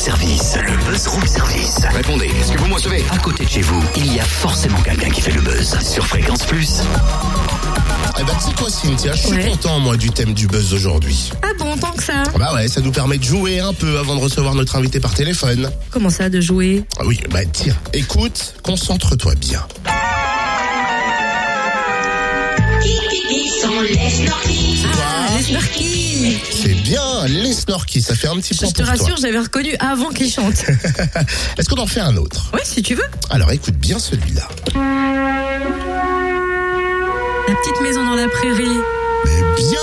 service. Le buzz room service. Répondez, est-ce que vous me recevez? À côté de chez vous, il y a forcément quelqu'un qui fait le buzz. Sur Fréquence Plus. Eh ben, c'est quoi, Cynthia? Je suis Ouais. content, moi, du thème du buzz d'aujourd'hui. Ah bon, tant que ça? Bah ouais, ça nous permet de jouer un peu avant de recevoir notre invité par téléphone. Comment ça, de jouer? Ah oui, bah tiens, écoute, concentre-toi bien. Ah, les snorkies C'est bien, les snorkies, ça fait un petit Je point te pour toi. rassure, j'avais reconnu avant qu'ils chantent. Est-ce qu'on en fait un autre? Ouais, si tu veux. Alors écoute bien celui-là. La petite maison dans la prairie. Mais bien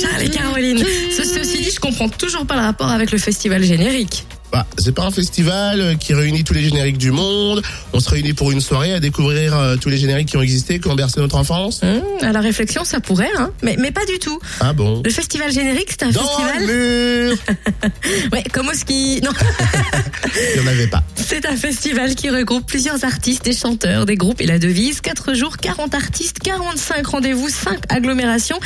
Charles et Caroline. Ce- Ceci dit, je comprends toujours pas le rapport avec le festival générique. Bah, c'est pas un festival euh, qui réunit tous les génériques du monde. On se réunit pour une soirée à découvrir euh, tous les génériques qui ont existé, qui ont bercé notre enfance. Hum, à la réflexion, ça pourrait, hein. Mais, mais pas du tout. Ah bon? Le festival générique, c'est un Dans festival. le mur Ouais, comme au ski. Non, Il n'y en avait pas. c'est un festival qui regroupe plusieurs artistes et chanteurs, des groupes et la devise. 4 jours, 40 artistes, 45 rendez-vous, 5 agglomérations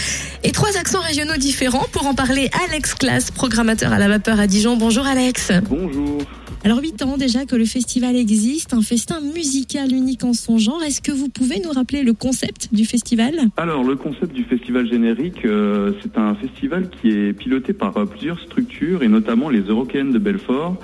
et 3 accents régionaux différents. Pour en parler, Alex Classe, programmateur à la vapeur à Dijon. Bonjour Alex. Bonjour. Alors 8 ans déjà que le festival existe, un festin musical unique en son genre. Est-ce que vous pouvez nous rappeler le concept du festival? Alors le concept du festival générique, euh, c'est un festival qui est piloté par euh, plusieurs structures et notamment les Eurocaines de Belfort.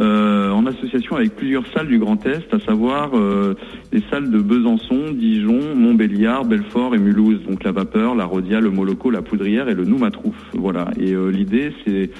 euh, en association avec plusieurs salles du Grand Est, à savoir euh, les salles de Besançon, Dijon, Montbéliard, Belfort et Mulhouse. Donc la vapeur, la Rodia, le Moloko, la Poudrière et le Noumatrouf. Voilà. Et euh, l'idée, c'est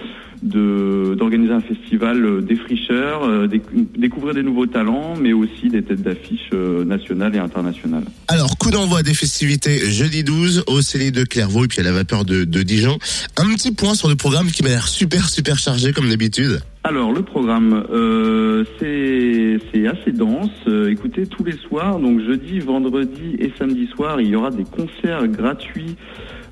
d'organiser un festival euh, défricheur, euh, déc- découvrir des nouveaux talents, mais aussi des têtes d'affiche euh, nationales et internationales. Alors, coup d'envoi des festivités jeudi 12 au Céline de Clairvaux et puis à la vapeur de, de Dijon. Un petit point sur le programme qui m'a l'air super super chargé comme d'habitude. Alors le programme, euh, c'est c'est assez dense. Euh, écoutez, tous les soirs, donc jeudi, vendredi et samedi soir, il y aura des concerts gratuits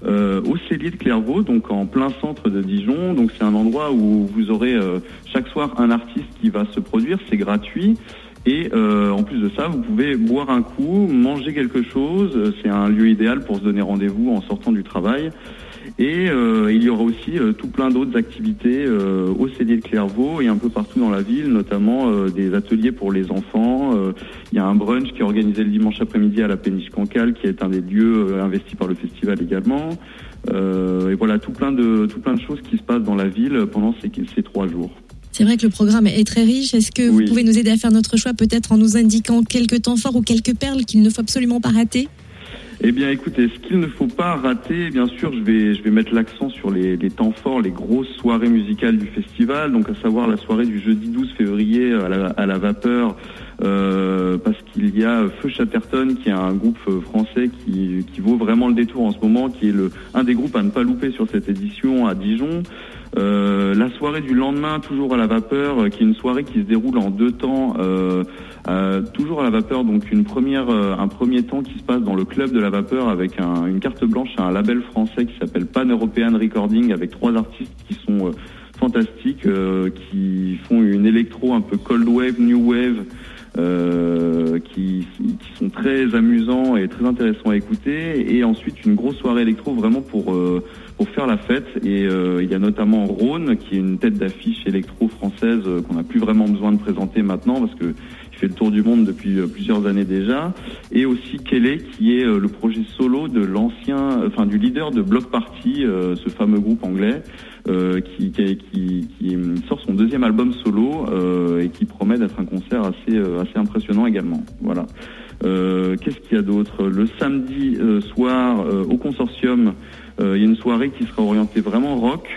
euh, au Cellier de Clairvaux, donc en plein centre de Dijon. Donc c'est un endroit où vous aurez euh, chaque soir un artiste qui va se produire. C'est gratuit. Et euh, en plus de ça, vous pouvez boire un coup, manger quelque chose. Euh, C'est un lieu idéal pour se donner rendez-vous en sortant du travail. Et euh, il y aura aussi tout plein d'autres activités au Cellier de Clairvaux et un peu partout dans la ville, notamment des ateliers pour les enfants. Il y a un brunch qui est organisé le dimanche après-midi à la péniche Cancale, qui est un des lieux investis par le festival également. Et voilà, tout plein de tout plein de choses qui se passent dans la ville pendant ces trois jours. C'est vrai que le programme est très riche. Est-ce que Oui. vous pouvez nous aider à faire notre choix, peut-être en nous indiquant quelques temps forts ou quelques perles qu'il ne faut absolument pas rater? Eh bien, écoutez, ce qu'il ne faut pas rater, bien sûr, je vais, je vais mettre l'accent sur les, les temps forts, les grosses soirées musicales du festival, donc à savoir la soirée du jeudi 12 février à la, à la vapeur, euh, parce qu'il y a Feu Chatterton, qui est un groupe euh, français qui, qui vaut vraiment le détour en ce moment, qui est le, un des groupes à ne pas louper sur cette édition à Dijon. Euh, la soirée du lendemain, toujours à la vapeur, euh, qui est une soirée qui se déroule en deux temps, euh, toujours à la vapeur, donc une première, un premier temps qui se passe dans le club de la vapeur avec un- une carte blanche à un label français qui s'appelle Pan European Recording avec trois artistes qui sont fantastiques, qui font une électro un peu cold wave, new wave, très amusants et très intéressants à écouter. Et ensuite une grosse soirée électro vraiment pour euh, pour faire la fête. Et euh, il y a notamment Rhône, qui est une tête d'affiche électro française euh, qu'on n'a plus vraiment besoin de présenter maintenant parce que il fait le tour du monde depuis euh, plusieurs années déjà. Et aussi Kelly, qui est euh, le projet solo de l'ancien, enfin du leader de Block Party, euh, ce fameux groupe anglais. qui, qui, qui, qui sort son deuxième album solo et qui promet d'être un concert assez, assez impressionnant également. Voilà. Euh, Qu'est-ce qu'il y a d'autre? Le samedi soir au consortium, il y a une soirée qui sera orientée vraiment rock,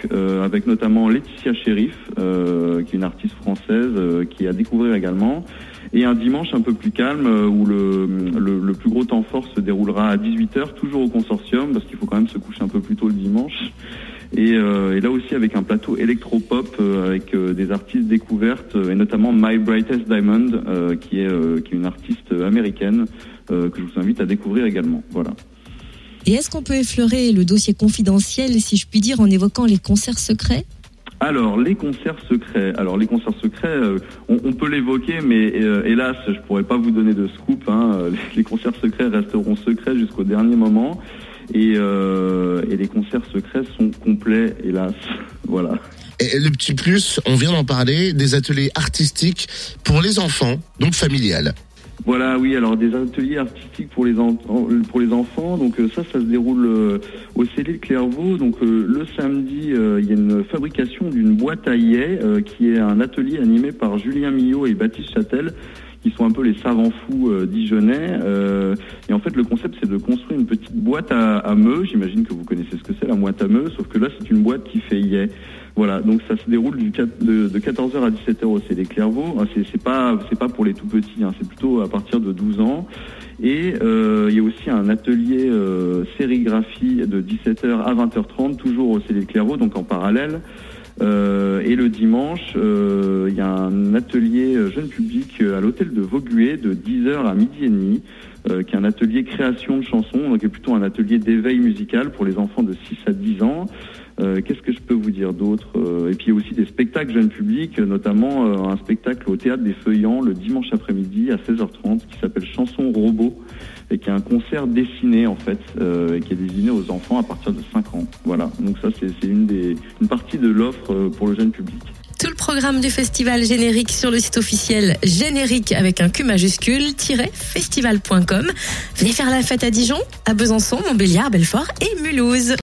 avec notamment Laetitia Sheriff, qui est une artiste française, qui est à découvrir également. Et un dimanche un peu plus calme, euh, où le, le, le plus gros temps fort se déroulera à 18h, toujours au consortium, parce qu'il faut quand même se coucher un peu plus tôt le dimanche. Et, euh, et là aussi avec un plateau électropop euh, avec euh, des artistes découvertes euh, et notamment My Brightest Diamond euh, qui est qui est une artiste américaine que je vous invite à découvrir également. Voilà. Et est-ce qu'on peut effleurer le dossier confidentiel, si je puis dire, en évoquant les concerts secrets? Alors les concerts secrets. Alors les concerts secrets, euh, on, peut l'évoquer, mais euh, hélas, je pourrais pas vous donner de scoop. hein. Les, les concerts secrets resteront secrets jusqu'au dernier moment. Et, euh, et les concerts secrets sont complets, hélas. voilà. Et le petit plus, on vient d'en parler, des ateliers artistiques pour les enfants, donc familiales. Voilà, oui, alors des ateliers artistiques pour les, enfants. Donc euh, ça, ça se déroule euh, au Célé de Clairvaux. Donc euh, le samedi, il y a une fabrication d'une boîte à yé, qui est un atelier animé par Julien Millot et Baptiste Châtel qui sont un peu les savants fous euh, dijonnais. et en fait, le concept, c'est de construire une petite boîte à, à meux. J'imagine que vous connaissez ce que c'est, la boîte à meux, sauf que là, c'est une boîte qui fait yé. Voilà, donc ça se déroule du, de, de 14h à 17h au CD Clairvaux. Ah, c'est pas pas pour les tout petits, hein, c'est plutôt à partir de 12 ans. Et euh, il y a aussi un atelier euh, sérigraphie de 17h à 20h30, toujours au CD Clairvaux, donc en parallèle. Euh, et le dimanche, euh, il y a un atelier jeune public à l'hôtel de Vauguet de 10h à midi et demi, euh, qui est un atelier création de chansons, donc est plutôt un atelier d'éveil musical pour les enfants de 6 à 10 ans. Euh, qu'est-ce que je peux vous dire d'autre euh, Et puis aussi des spectacles jeunes publics, notamment euh, un spectacle au théâtre des Feuillants le dimanche après-midi à 16h30 qui s'appelle Chanson Robot et qui est un concert dessiné en fait et qui est destiné aux enfants à partir de 5 ans. Voilà, donc ça c'est une partie de l'offre pour le jeune public. Tout le programme du festival générique sur le site officiel générique avec un Q majuscule-festival.com. Venez faire la fête à Dijon, à Besançon, Montbéliard, Belfort et Mulhouse.